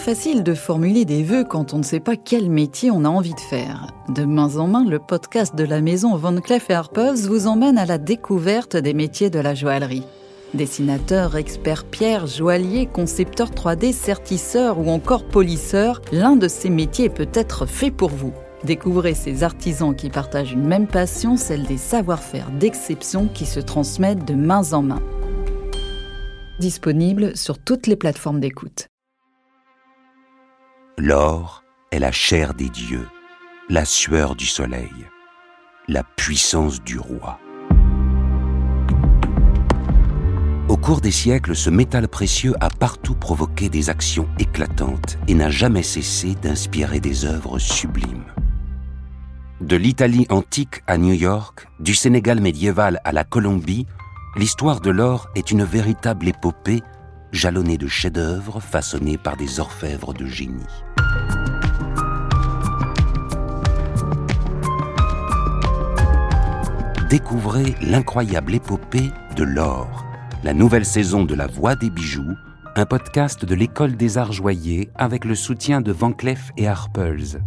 facile de formuler des vœux quand on ne sait pas quel métier on a envie de faire. De main en main, le podcast de la maison Van Cleef Arpels vous emmène à la découverte des métiers de la joaillerie. Dessinateur, expert pierre, joaillier, concepteur 3D, sertisseur ou encore polisseur, l'un de ces métiers peut-être fait pour vous. Découvrez ces artisans qui partagent une même passion, celle des savoir-faire d'exception qui se transmettent de main en main. Disponible sur toutes les plateformes d'écoute. L'or est la chair des dieux, la sueur du soleil, la puissance du roi. Au cours des siècles, ce métal précieux a partout provoqué des actions éclatantes et n'a jamais cessé d'inspirer des œuvres sublimes. De l'Italie antique à New York, du Sénégal médiéval à la Colombie, l'histoire de l'or est une véritable épopée jalonnée de chefs-d'œuvre façonnés par des orfèvres de génie. Découvrez l'incroyable épopée de l'or, la nouvelle saison de La Voix des bijoux, un podcast de l'École des Arts Joyers avec le soutien de Van Cleef et Arpels.